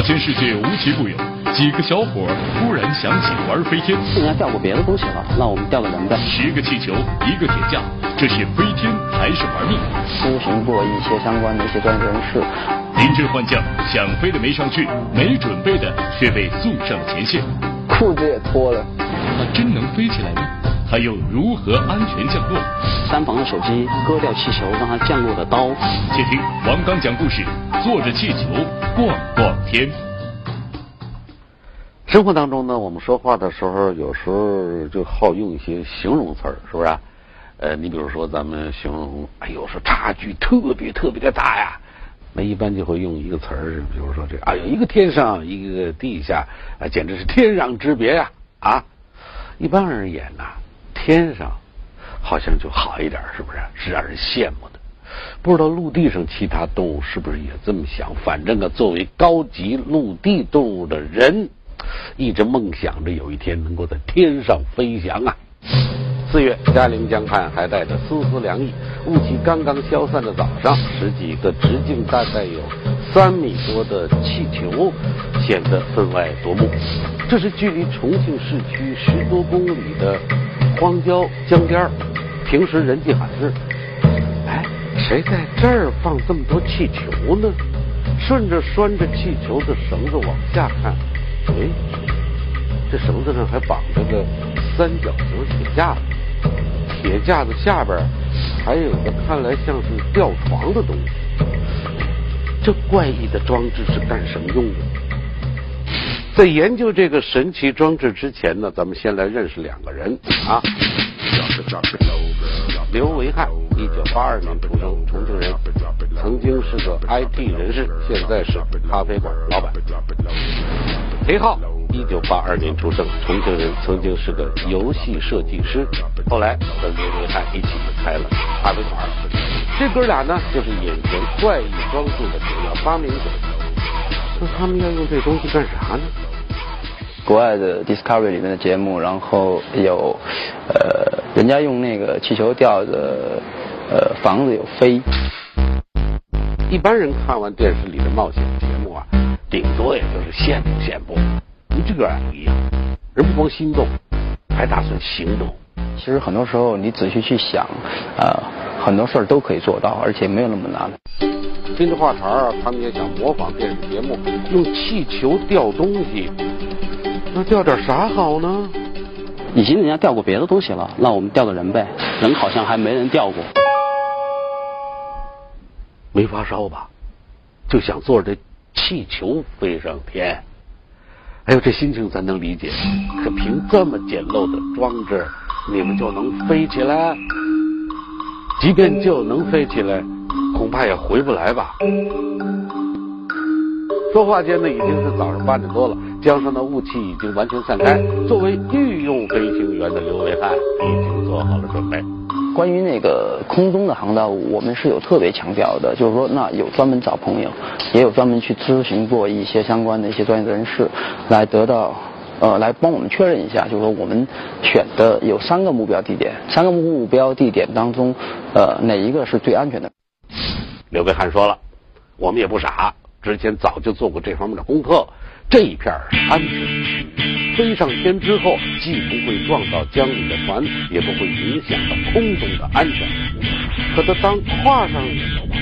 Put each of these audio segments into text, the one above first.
大千世界无奇不有，几个小伙突然想起玩飞天。人家掉过别的东西了，那我们掉个人呗。十个气球，一个铁架，这是飞天还是玩命？咨询过一些相关的一些专业人士。临阵换将，想飞的没上去，没准备的却被送上了前线。裤子也脱了，那真能飞起来吗？还有如何安全降落？三房的手机割掉气球让它降落的刀。且听王刚讲故事，坐着气球逛逛天。生活当中呢，我们说话的时候，有时候就好用一些形容词儿，是不是？呃，你比如说咱们形容，哎呦，说差距特别特别的大呀，那一般就会用一个词儿，比如说这，哎呦，一个天上，一个地下，啊，简直是天壤之别呀！啊，一般而言呐。天上好像就好一点，是不是？是让人羡慕的。不知道陆地上其他动物是不是也这么想？反正啊，作为高级陆地动物的人，一直梦想着有一天能够在天上飞翔啊。四月，嘉陵江畔还带着丝丝凉意，雾气刚刚消散的早上，十几个直径大概有三米多的气球显得分外夺目。这是距离重庆市区十多公里的。荒郊江边平时人迹罕至。哎，谁在这儿放这么多气球呢？顺着拴着气球的绳子往下看，哎，这绳子上还绑着个三角形铁架子，铁架子下边还有个看来像是吊床的东西。这怪异的装置是干什么用的？在研究这个神奇装置之前呢，咱们先来认识两个人啊。刘维汉，一九八二年出生，重庆人，曾经是个 IT 人士，现在是咖啡馆老板。裴浩，一九八二年出生，重庆人，曾经是个游戏设计师，后来和刘维汉一起开了咖啡馆。这哥俩呢，就是眼前怪异装置的主要发明者。那他们要用这东西干啥呢？国外的 Discovery 里面的节目，然后有呃，人家用那个气球吊着呃房子有飞。一般人看完电视里的冒险节目啊，顶多也就是羡慕羡慕。你这个不一样，人不光心动，还打算行动。其实很多时候你仔细去想，呃，很多事儿都可以做到，而且没有那么难。听着话茬儿，他们也想模仿电视节目，用气球吊东西。那吊点啥好呢？已经人家吊过别的东西了，那我们吊个人呗。人好像还没人吊过。没发烧吧？就想坐着这气球飞上天。哎呦，这心情咱能理解。可凭这么简陋的装置，你们就能飞起来？即便就能飞起来。恐怕也回不来吧。说话间呢，已经是早上八点多了，江上的雾气已经完全散开。作为御用飞行员的刘维汉已经做好了准备。关于那个空中的航道，我们是有特别强调的，就是说，那有专门找朋友，也有专门去咨询过一些相关的一些专业人士，来得到呃，来帮我们确认一下，就是说，我们选的有三个目标地点，三个目标地点当中，呃，哪一个是最安全的？刘备汉说了：“我们也不傻，之前早就做过这方面的功课。这一片是安全区，飞上天之后，既不会撞到江里的船，也不会影响到空中的安全。可他当跨上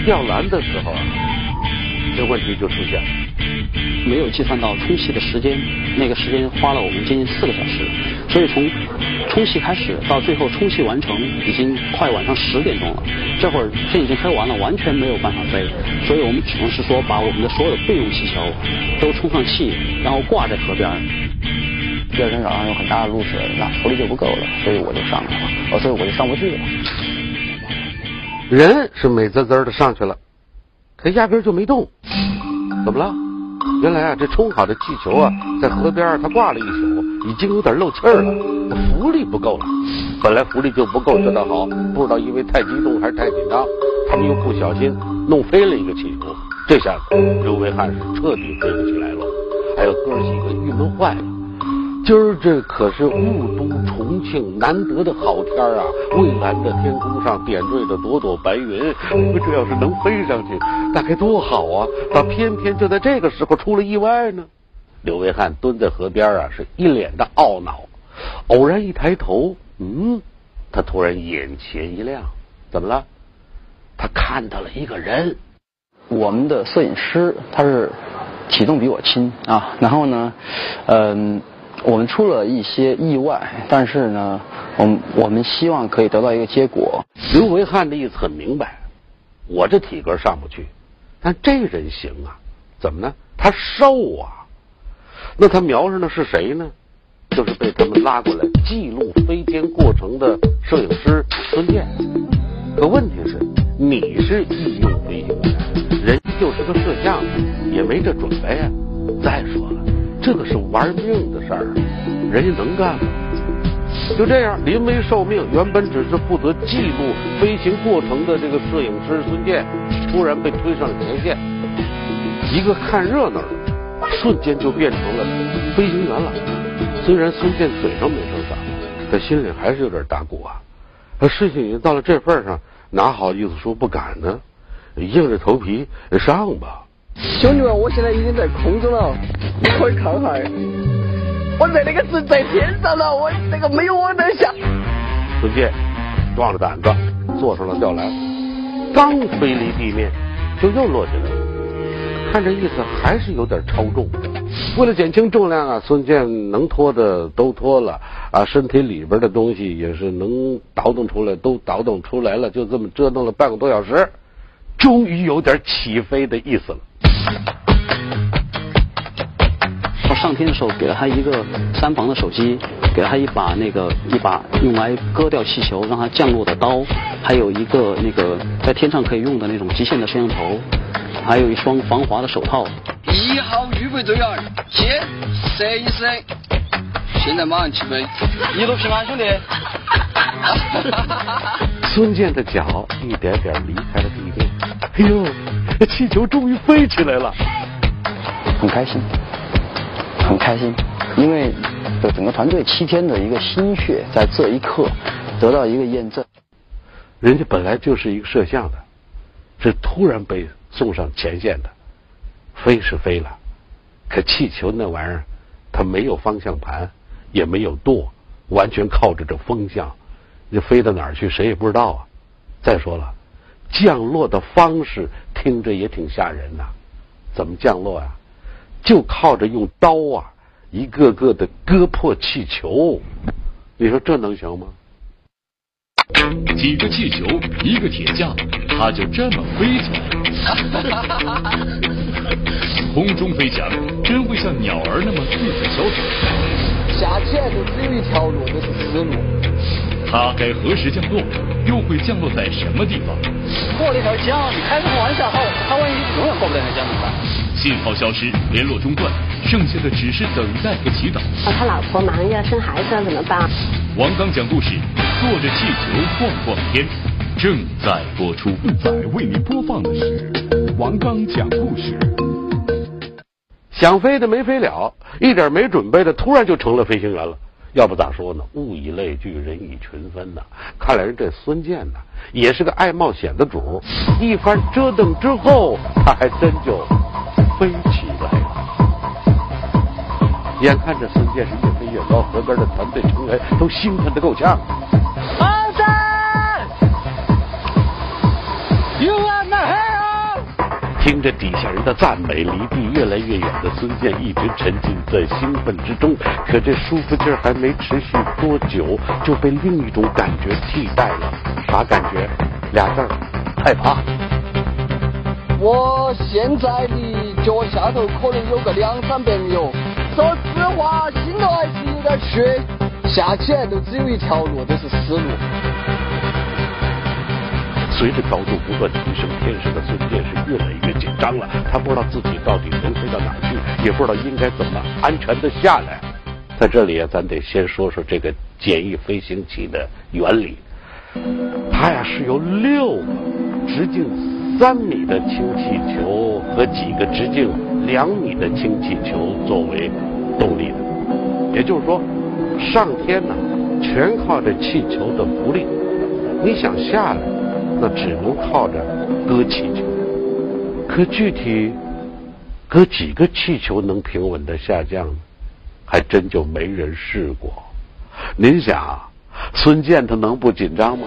吊篮的时候，这问题就出现了，没有计算到充气的时间，那个时间花了我们接近四个小时，所以从……”充气开始到最后充气完成，已经快晚上十点钟了。这会儿天已经黑完了，完全没有办法飞，所以我们只能是说把我们的所有的备用气球都充上气，然后挂在河边。第二天早上有很大的露水，那浮力就不够了，所以我就上来了。哦，所以我就上不去了。人是美滋滋的上去了，可压根就没动。怎么了？原来啊，这充好的气球啊，在河边它挂了一宿，已经有点漏气儿了，浮力不够了。本来浮力就不够，这倒好，不知道因为太激动还是太紧张，他们又不小心弄飞了一个气球。这下子刘维汉是彻底飞不起来了。哎呦，哥几个郁闷坏了。今儿这可是雾都重庆难得的好天啊！蔚蓝的天空上点缀着朵朵白云，这要是能飞上去，那该多好啊！咋偏偏就在这个时候出了意外呢？刘维汉蹲在河边啊，是一脸的懊恼。偶然一抬头，嗯，他突然眼前一亮，怎么了？他看到了一个人。我们的摄影师他是体重比我轻啊，然后呢，嗯，我们出了一些意外，但是呢，我们我们希望可以得到一个结果。刘维汉的意思很明白，我这体格上不去，但这人行啊，怎么呢？他瘦啊，那他瞄上的是谁呢？就是被他们拉过来记录飞天过程的摄影师孙健。可问题是，你是御用飞行员。人家就是个摄像，也没这准备啊。再说了，这个是玩命的事儿，人家能干吗？就这样，临危受命，原本只是负责记录飞行过程的这个摄影师孙健，突然被推上了前线。一个看热闹的，瞬间就变成了飞行员了。虽然孙健嘴上没说啥，他心里还是有点打鼓啊。他事情已经到了这份上，哪好意思说不敢呢？硬着头皮上吧，兄弟们，我现在已经在空中了，你可以看看，我在那个是在天上了，我那个没有往那下。孙健壮着胆子坐上了吊篮，刚飞离地面，就又落下来了。看这意思还是有点超重。为了减轻重量啊，孙健能拖的都拖了啊，身体里边的东西也是能倒腾出来都倒腾出来了，就这么折腾了半个多小时。终于有点起飞的意思了。到上天的时候，给了他一个三防的手机，给了他一把那个一把用来割掉气球让他降落的刀，还有一个那个在天上可以用的那种极限的摄像头，还有一双防滑的手套。一号预备队员，先射一射，现在马上起飞，一路平安，兄弟。孙健的脚一点点离开了地面。哎呦，气球终于飞起来了，很开心，很开心，因为这整个团队七天的一个心血，在这一刻得到一个验证。人家本来就是一个摄像的，是突然被送上前线的，飞是飞了，可气球那玩意儿，它没有方向盘，也没有舵，完全靠着这风向，你飞到哪儿去，谁也不知道啊。再说了。降落的方式听着也挺吓人呐，怎么降落呀？就靠着用刀啊，一个个的割破气球，你说这能行吗？几个气球，一个铁架，它就这么飞起来。空中飞翔，真会像鸟儿那么自在潇洒。下起来就只有一条路，就是死路。它该何时降落？又会降落在什么地方？过了一条江，你开什么玩笑？好，他万一永远过不了那江怎么办？信号消失，联络中断，剩下的只是等待和祈祷。他老婆忙着生孩子怎么办？王刚讲故事，坐着气球逛逛天，正在播出。正在为您播放的是王刚讲故事。想飞的没飞了，一点没准备的，突然就成了飞行员了。要不咋说呢？物以类聚，人以群分呐。看来人这孙健呢，也是个爱冒险的主。一番折腾之后，他还真就飞起来了。眼看着孙健是越飞越高，河边的团队成员都兴奋的够呛。阿三，You are my hero。听着底下人的赞美，离地越来越远的孙健一直沉浸在兴奋之中。可这舒服劲儿还没持续多久，就被另一种感觉替代了。啥感觉？俩字儿：害怕。我现在离脚下头可能有个两三百米哦。说实话，心头还是有点虚。下起来都只有一条路，就是死路。随着高度不断提升，天上的孙健是越来越紧张了。他不知道自己到底能飞到哪去，也不知道应该怎么安全的下来。在这里啊，咱得先说说这个简易飞行器的原理。它呀是由六个直径三米的氢气球和几个直径两米的氢气球作为动力的。也就是说，上天呢，全靠这气球的浮力。你想下来，那只能靠着搁气球。可具体搁几个气球能平稳的下降呢？还真就没人试过。您想，孙健他能不紧张吗？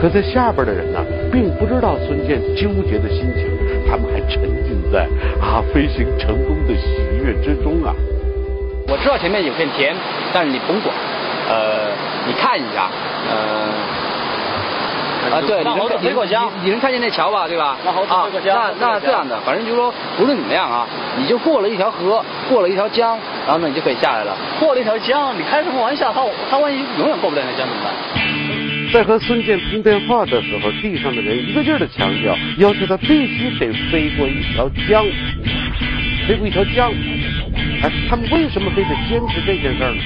可在下边的人呢，并不知道孙健纠结的心情，他们还沉浸在啊飞行成功的喜悦之中啊。我知道前面有片田，但是你甭管，呃，你看一下，呃。啊，对，你能飞过江，你能看见那桥吧，对吧？那好，那那这样的，反正就是说，无论怎么样啊，你就过了一条河，过了一条江，然后呢，你就可以下来了。过了一条江，你开什么玩笑？他他万一永远过不了那江怎么办？在和孙健通电话的时候，地上的人一个劲儿的强调，要求他必须得飞过一条江，飞过一条江。哎，他们为什么非得坚持这件事儿呢？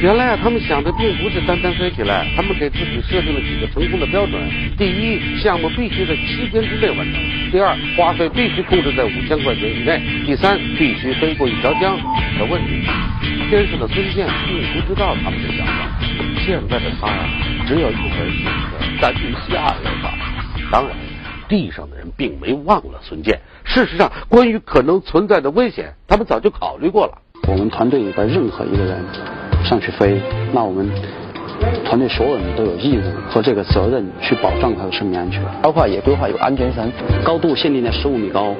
原来啊，他们想的并不是单单飞起来，他们给自己设定了几个成功的标准：第一，项目必须在七天之内完成；第二，花费必须控制在五千块钱以内；第三，必须飞过一条江。可问题，天上的孙健并不知道他们的想法。现在的他呀，只有一门心思：赶紧下来吧。当然，地上的人并没忘了孙健。事实上，关于可能存在的危险，他们早就考虑过了。我们团队里边任何一个人。上去飞，那我们团队所有人都有义务和这个责任去保障他的生命安全，包括也规划有安全绳，高度限定在十五米高，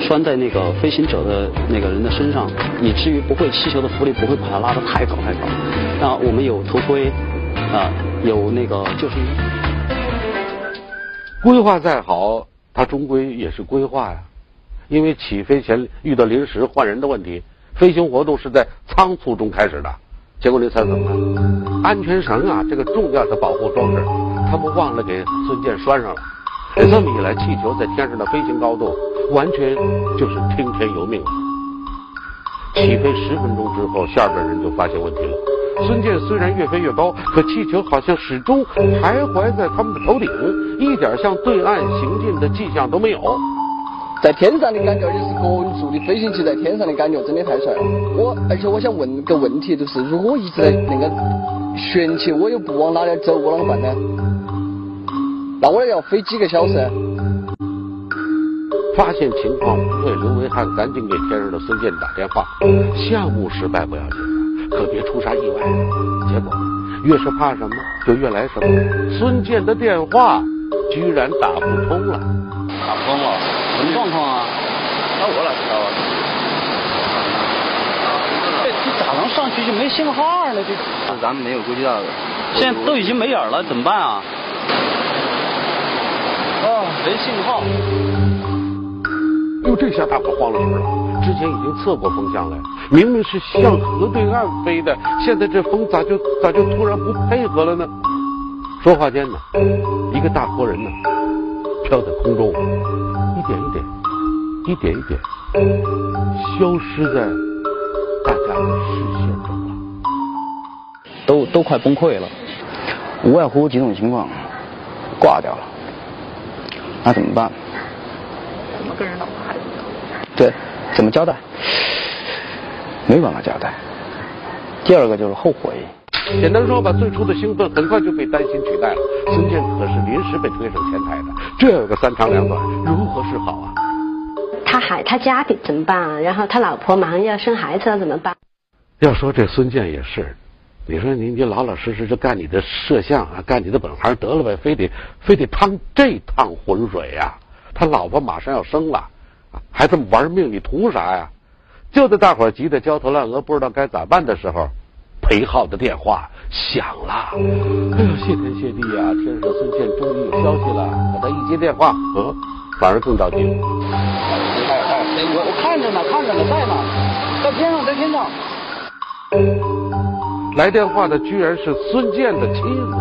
拴在那个飞行者的那个人的身上，以至于不会气球的浮力不会把它拉得太高太高。那我们有头盔，啊，有那个救生衣。规划再好，它终归也是规划呀，因为起飞前遇到临时换人的问题，飞行活动是在仓促中开始的。结果你猜怎么了？安全绳啊，这个重要的保护装置，他们忘了给孙健拴上了。这么一来，气球在天上的飞行高度完全就是听天由命了。起飞十分钟之后，下边人就发现问题了。孙健虽然越飞越高，可气球好像始终徘徊在他们的头顶，一点向对岸行进的迹象都没有。在天上的感觉就是个人坐的飞行器在天上的感觉真的太帅了。我而且我想问个问题，就是如果我一直在那个悬起，我又不往哪点走，我啷个办呢？那我要飞几个小时？发现情况不对，刘维汉赶紧给天上的孙健打电话。项目失败不要紧，可别出啥意外。结果越是怕什么，就越来什么。孙健的电话居然打不通了，打不通了。什么状况啊？那我哪知道啊？这这咋能上去就没信号呢？这是咱们没有估计到的。现在都已经没影了，怎么办啊？啊，没信号。哟，这下大伙慌了神了。之前已经测过风向了，明明是向河对岸飞的，现在这风咋就咋就突然不配合了呢？说话间呢，一个大活人呢，飘在空中。一点一点，一点一点，消失在大家的视线中了。都都快崩溃了，无外乎几种情况，挂掉了，那怎么办？怎么跟人老婆孩子？对，怎么交代？没办法交代。第二个就是后悔。简单说吧，最初的兴奋很快就被担心取代了。孙健可是临时被推上前台的，这有个三长两短，如何是好啊？他还他家里怎么办啊？然后他老婆马上要生孩子了怎么办？要说这孙健也是，你说你你老老实实就干你的摄像啊，干你的本行得了呗，非得非得趟这趟浑水呀？他老婆马上要生了，还这么玩命，你图啥呀？就在大伙急得焦头烂额，不知道该咋办的时候。裴浩的电话响了，哎呦，谢天谢地呀！天上孙健终于有消息了。可他一接电话，嗯，反而更着急。哎哎，我我看着呢，看着呢，在呢，在天上，在天上。来电话的居然是孙健的妻子，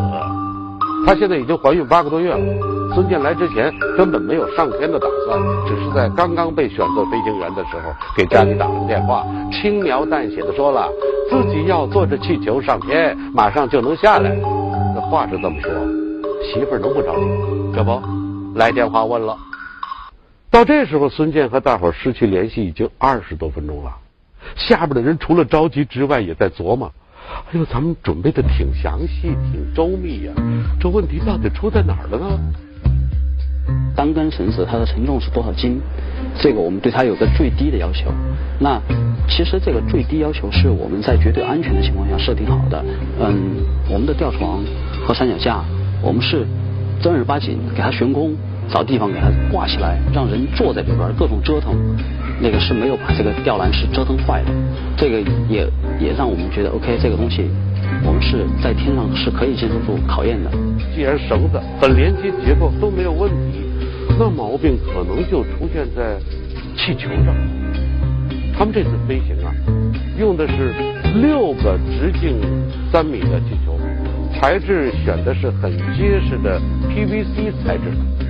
她现在已经怀孕八个多月了。孙健来之前根本没有上天的打算，只是在刚刚被选做飞行员的时候，给家里打了电话，轻描淡写的说了自己要坐着气球上天，马上就能下来。这话是这么说，媳妇儿能不着急吗？这不，来电话问了。到这时候，孙健和大伙儿失去联系已经二十多分钟了。下边的人除了着急之外，也在琢磨：哎呦，咱们准备的挺详细、挺周密呀，这问题到底出在哪儿了呢？单根绳子它的承重是多少斤？这个我们对它有个最低的要求。那其实这个最低要求是我们在绝对安全的情况下设定好的。嗯，我们的吊床和三脚架，我们是正儿八经给它悬空，找地方给它挂起来，让人坐在里边各种折腾，那个是没有把这个吊篮是折腾坏的。这个也也让我们觉得 OK，这个东西我们是在天上是可以经受住考验的。既然绳子和连接结构都没有问题，那毛病可能就出现在气球上。他们这次飞行啊，用的是六个直径三米的气球，材质选的是很结实的 PVC 材质。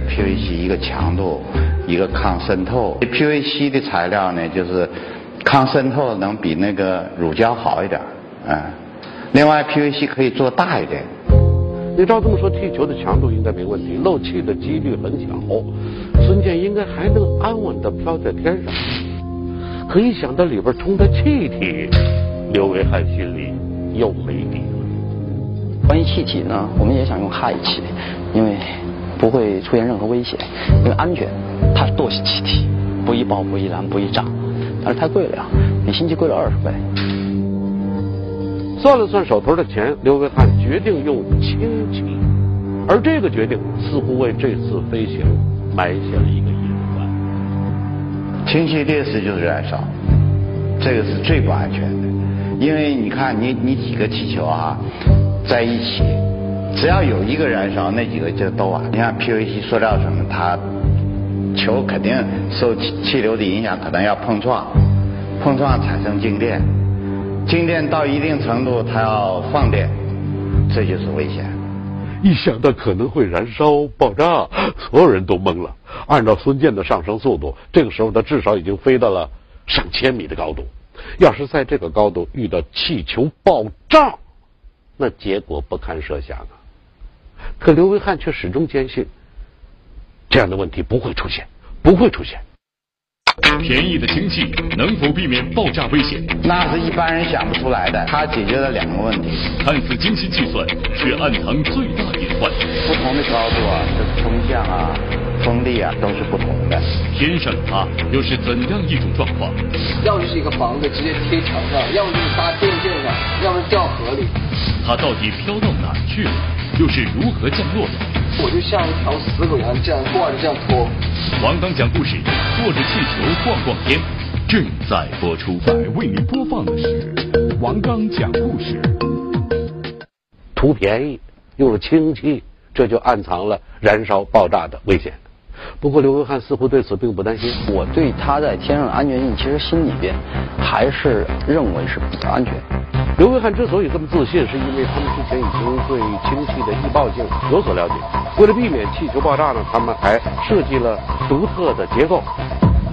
PVC 一个强度，一个抗渗透。PVC 的材料呢，就是抗渗透能比那个乳胶好一点，嗯。另外，PVC 可以做大一点。你照这么说，气球的强度应该没问题，漏气的几率很小，孙健应该还能安稳的飘在天上。可一想到里边充的气体，刘维汉心里又没底了。关于气体呢，我们也想用氦气，因为不会出现任何危险，因为安全，它是惰性气体，不易爆、不易燃、不易炸，但是太贵了呀，比氢气贵了二十倍。算了算手头的钱，刘维汉决定用氢气，而这个决定似乎为这次飞行埋下了一个隐患。氢气烈士就是燃烧，这个是最不安全的，因为你看你你几个气球啊在一起，只要有一个燃烧，那几个就都完。你看 PVC 塑料什么，它球肯定受气气流的影响，可能要碰撞，碰撞产生静电。静电到一定程度，它要放电，这就是危险。一想到可能会燃烧、爆炸，所有人都懵了。按照孙健的上升速度，这个时候他至少已经飞到了上千米的高度。要是在这个高度遇到气球爆炸，那结果不堪设想啊！可刘维汉却始终坚信，这样的问题不会出现，不会出现。便宜的氢气能否避免爆炸危险？那是一般人想不出来的。它解决了两个问题，看似精心计算，却暗藏最大隐患。不同的高度啊，这风向啊、风力啊都是不同的。天上的它又是怎样一种状况？要么是一个房子直接贴墙上，要么就是搭电线上，要么掉河里。它到底飘到哪儿去了？又是如何降落的？我就像一条死狗一样，这样挂着这样拖。王刚讲故事，坐着气球逛逛天，正在播出。在为您播放的是王刚讲故事。图便宜，用了氢气，这就暗藏了燃烧爆炸的危险。不过刘文汉似乎对此并不担心。我对他在天上的安全性，其实心里边还是认为是比较安全。刘维汉之所以这么自信，是因为他们之前已经对氢气的易爆性有所了解。为了避免气球爆炸呢，他们还设计了独特的结构，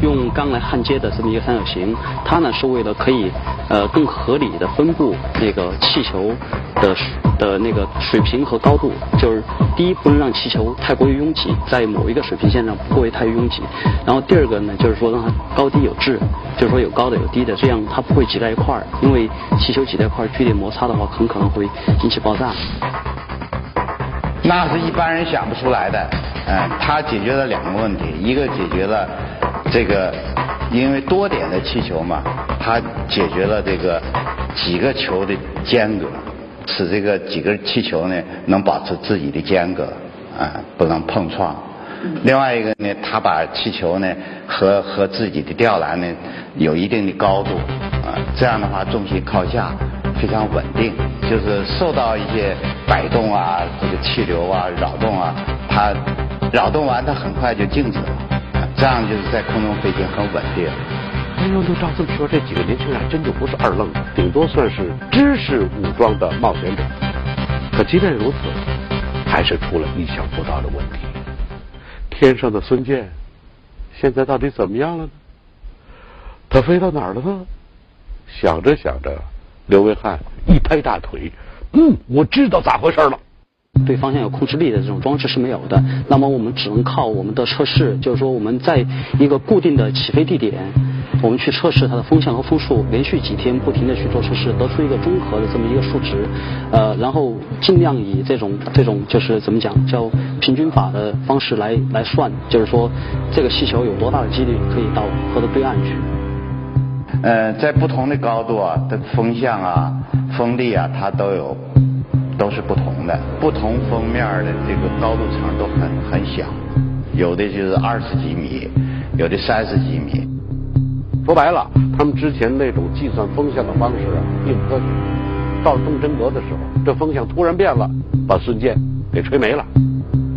用钢来焊接的这么一个三角形，它呢是为了可以呃更合理的分布那个气球的的那个水平和高度。就是第一，不能让气球太过于拥挤，在某一个水平线上不过于太拥挤。然后第二个呢，就是说让它高低有致，就是说有高的有低的，这样它不会挤在一块儿。因为气球挤在一块儿剧烈摩擦的话，很可能会引起爆炸。那是一般人想不出来的。嗯，它解决了两个问题，一个解决了这个，因为多点的气球嘛，它解决了这个几个球的间隔，使这个几个气球呢能保持自己的间隔，啊，不能碰撞。另外一个呢，它把气球呢和和自己的吊篮呢有一定的高度，啊，这样的话重心靠下，非常稳定，就是受到一些摆动啊，这个气流啊扰动啊，它扰动完它很快就静止了，这样就是在空中飞行很稳定。哎呦，那照这么说，这几个年轻人还真就不是二愣子，顶多算是知识武装的冒险者。可即便如此，还是出了意想不到的问题。天上的孙健，现在到底怎么样了呢？他飞到哪儿了呢？想着想着，刘维汉一拍大腿，嗯，我知道咋回事了。对方向有控制力的这种装置是没有的，那么我们只能靠我们的测试，就是说我们在一个固定的起飞地点，我们去测试它的风向和风速，连续几天不停的去做测试，得出一个综合的这么一个数值，呃，然后尽量以这种这种就是怎么讲叫平均法的方式来来算，就是说这个气球有多大的几率可以到河的对岸去。呃，在不同的高度啊，的风向啊、风力啊，它都有都是不同的，不同封面的这个高度层都很很小，有的就是二十几米，有的三十几米。说白了，他们之前那种计算风向的方式啊，并不科学。到了东真格的时候，这风向突然变了，把孙健给吹没了。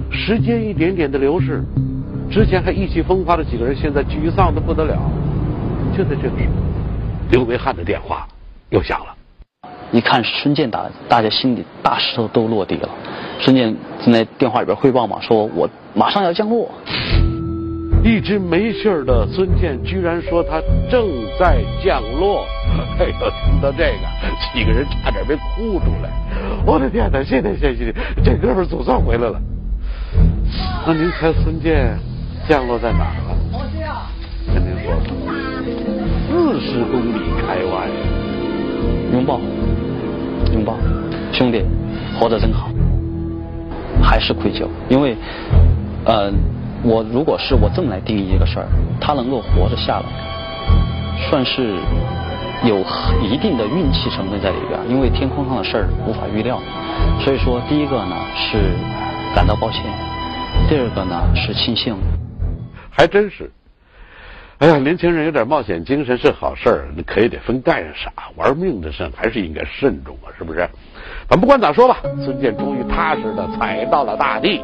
时间一点点的流逝，之前还意气风发的几个人，现在沮丧的不得了。就在这个时候，刘维汉的电话又响了。一看孙健打，大家心里大石头都落地了。孙健正在电话里边汇报嘛，说我马上要降落。一直没信儿的孙健居然说他正在降落。哎呦，听到这个，几个人差点没哭出来。我的天哪！谢谢谢谢，这哥们总算回来了。那您猜孙健降落在哪儿了？跟您说说，四十公里开外。拥抱，拥抱，兄弟，活着真好。还是愧疚，因为，呃。我如果是我这么来定义一个事儿，他能够活着下来，算是有一定的运气成分在里边，因为天空上的事儿无法预料。所以说，第一个呢是感到抱歉，第二个呢是庆幸。还真是，哎呀，年轻人有点冒险精神是好事儿，那可以得分干啥，玩命的事还是应该慎重啊，是不是？反不管咋说吧，孙健终于踏实的踩到了大地。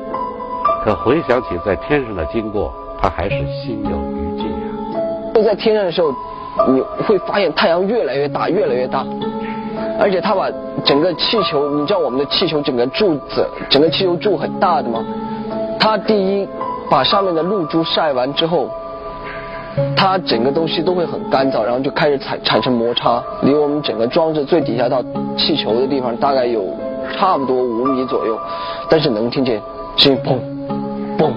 可回想起在天上的经过，他还是心有余悸呀。就在天上的时候，你会发现太阳越来越大，越来越大，而且他把整个气球，你知道我们的气球整个柱子，整个气球柱很大的吗？他第一把上面的露珠晒完之后，它整个东西都会很干燥，然后就开始产产生摩擦，离我们整个装置最底下到气球的地方大概有差不多五米左右，但是能听见声音砰。嘣，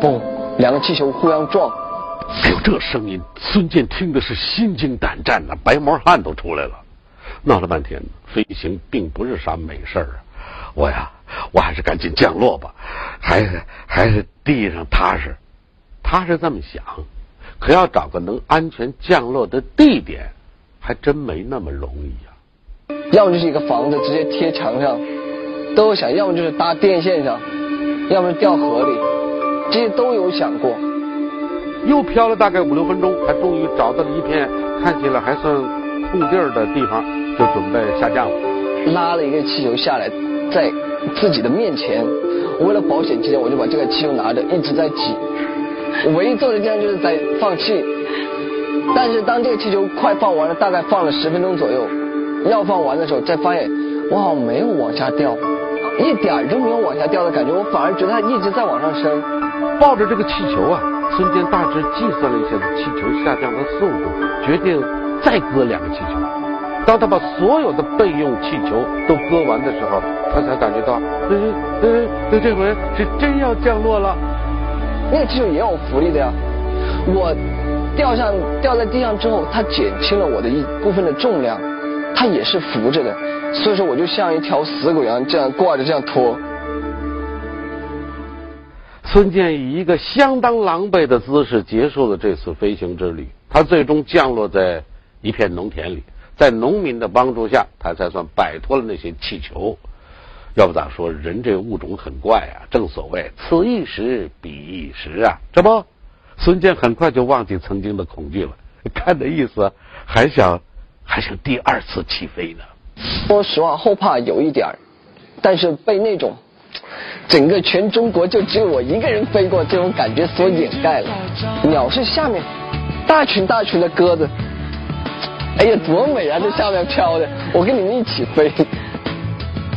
嘣，两个气球互相撞。哎呦，这声音，孙健听的是心惊胆战呐，白毛汗都出来了。闹了半天，飞行并不是啥美事儿啊。我呀，我还是赶紧降落吧，还是还是地上踏实。他是这么想，可要找个能安全降落的地点，还真没那么容易呀。要么就是一个房子直接贴墙上，都有想；要么就是搭电线上。要么掉河里，这些都有想过。又漂了大概五六分钟，才终于找到了一片看起来还算空地儿的地方，就准备下降了。拉了一个气球下来，在自己的面前，我为了保险起见，我就把这个气球拿着一直在挤。我唯一做的地方就是在放气，但是当这个气球快放完了，大概放了十分钟左右，要放完的时候，再发现我好像没有往下掉。一点都没有往下掉的感觉，我反而觉得它一直在往上升。抱着这个气球啊，孙坚大致计算了一下气球下降的速度，决定再割两个气球。当他把所有的备用气球都割完的时候，他才感觉到，嗯呃呃，这回是真要降落了。那个气球也有浮力的呀，我掉上掉在地上之后，它减轻了我的一部分的重量，它也是浮着的。所以说，我就像一条死狗一样，这样挂着，这样拖。孙健以一个相当狼狈的姿势结束了这次飞行之旅。他最终降落在一片农田里，在农民的帮助下，他才算摆脱了那些气球。要不咋说，人这物种很怪啊！正所谓此一时，彼一时啊！这不，孙健很快就忘记曾经的恐惧了。看的意思，还想还想第二次起飞呢。说实话，后怕有一点儿，但是被那种整个全中国就只有我一个人飞过这种感觉所掩盖了。鸟是下面大群大群的鸽子，哎呀，多美啊！在下面飘的，我跟你们一起飞。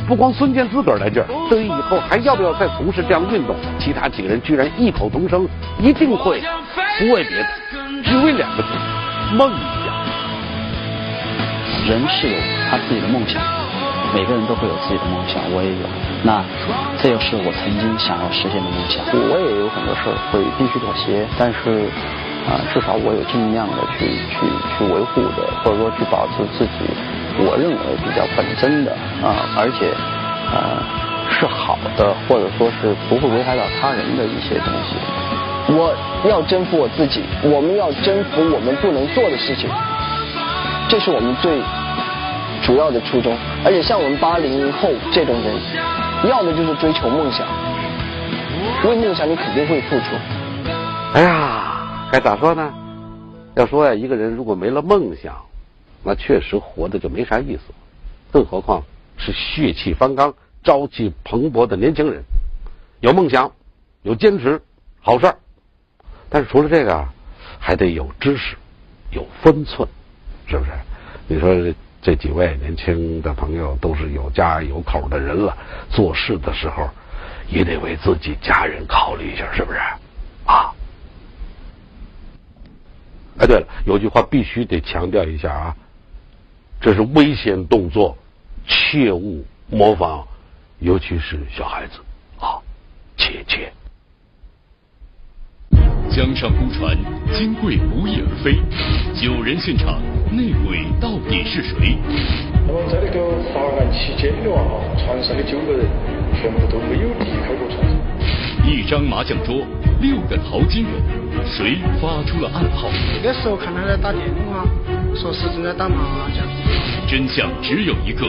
不光孙健自个儿来劲儿，对于以后还要不要再从事这样运动，其他几个人居然异口同声，一定会，不为别的，只为两个字：梦想。人是有他自己的梦想，每个人都会有自己的梦想，我也有。那这就是我曾经想要实现的梦想。我也有很多事儿会必须妥协，但是啊，至少我有尽量的去去去维护的，或者说去保持自己我认为比较本真的啊，而且呃是好的，或者说是不会危害到他人的一些东西。我要征服我自己，我们要征服我们不能做的事情，这是我们最主要的初衷。而且像我们八零后这种人，要的就是追求梦想，为梦想你肯定会付出。哎呀，该咋说呢？要说呀，一个人如果没了梦想，那确实活的就没啥意思。更何况是血气方刚、朝气蓬勃的年轻人，有梦想，有坚持，好事儿。但是除了这个，还得有知识，有分寸，是不是？你说这几位年轻的朋友都是有家有口的人了，做事的时候也得为自己家人考虑一下，是不是？啊！哎，对了，有句话必须得强调一下啊，这是危险动作，切勿模仿，尤其是小孩子啊，切切。江上孤船，金贵不翼而飞。九人现场，内鬼到底是谁？那么在那个发案期间的话，船上的九个人全部都没有离开过船上。一张麻将桌，六个淘金人，谁发出了暗号？那时候看他在打电话，说是正在打麻将。真相只有一个，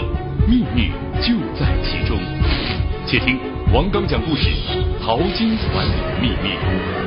秘密就在其中。且听王刚讲故事：淘金船里的秘密。